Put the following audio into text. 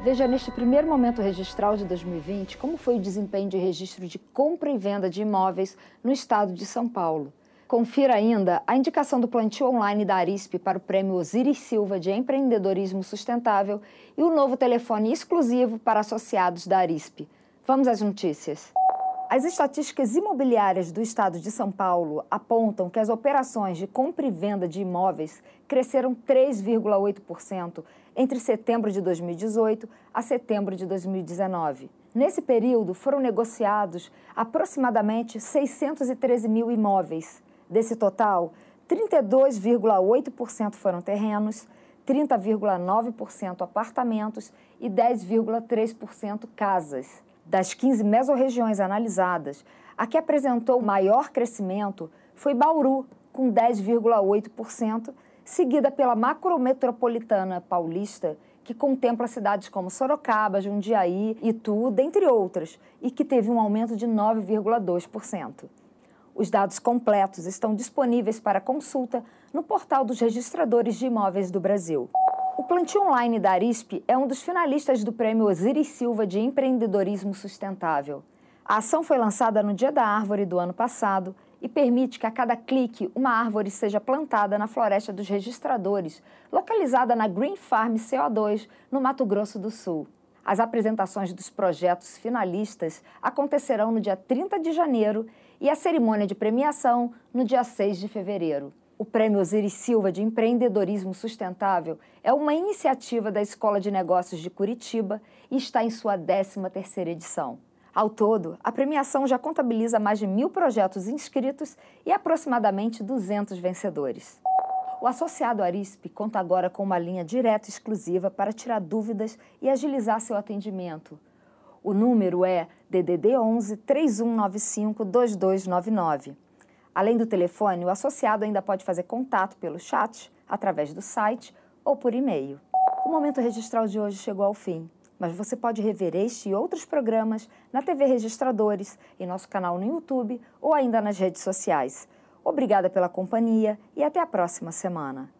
Veja neste primeiro momento registral de 2020 como foi o desempenho de registro de compra e venda de imóveis no estado de São Paulo. Confira ainda a indicação do plantio online da Arisp para o prêmio Osiris Silva de Empreendedorismo Sustentável e o novo telefone exclusivo para associados da Arisp. Vamos às notícias. As estatísticas imobiliárias do estado de São Paulo apontam que as operações de compra e venda de imóveis cresceram 3,8% entre setembro de 2018 a setembro de 2019. Nesse período, foram negociados aproximadamente 613 mil imóveis. Desse total, 32,8% foram terrenos, 30,9% apartamentos e 10,3% casas. Das 15 mesorregiões analisadas, a que apresentou maior crescimento foi Bauru, com 10,8%, seguida pela macrometropolitana paulista, que contempla cidades como Sorocaba, Jundiaí, Itu, dentre outras, e que teve um aumento de 9,2%. Os dados completos estão disponíveis para consulta no portal dos registradores de imóveis do Brasil. O plantio online da Arisp é um dos finalistas do prêmio Osiris Silva de Empreendedorismo Sustentável. A ação foi lançada no Dia da Árvore do ano passado e permite que a cada clique uma árvore seja plantada na Floresta dos Registradores, localizada na Green Farm CO2, no Mato Grosso do Sul. As apresentações dos projetos finalistas acontecerão no dia 30 de janeiro e a cerimônia de premiação no dia 6 de fevereiro. O Prêmio Osiris Silva de Empreendedorismo Sustentável é uma iniciativa da Escola de Negócios de Curitiba e está em sua 13ª edição. Ao todo, a premiação já contabiliza mais de mil projetos inscritos e aproximadamente 200 vencedores. O associado Arisp conta agora com uma linha direta exclusiva para tirar dúvidas e agilizar seu atendimento. O número é DDD 11 3195 2299. Além do telefone, o associado ainda pode fazer contato pelo chat, através do site ou por e-mail. O momento registral de hoje chegou ao fim, mas você pode rever este e outros programas na TV Registradores, em nosso canal no YouTube ou ainda nas redes sociais. Obrigada pela companhia e até a próxima semana.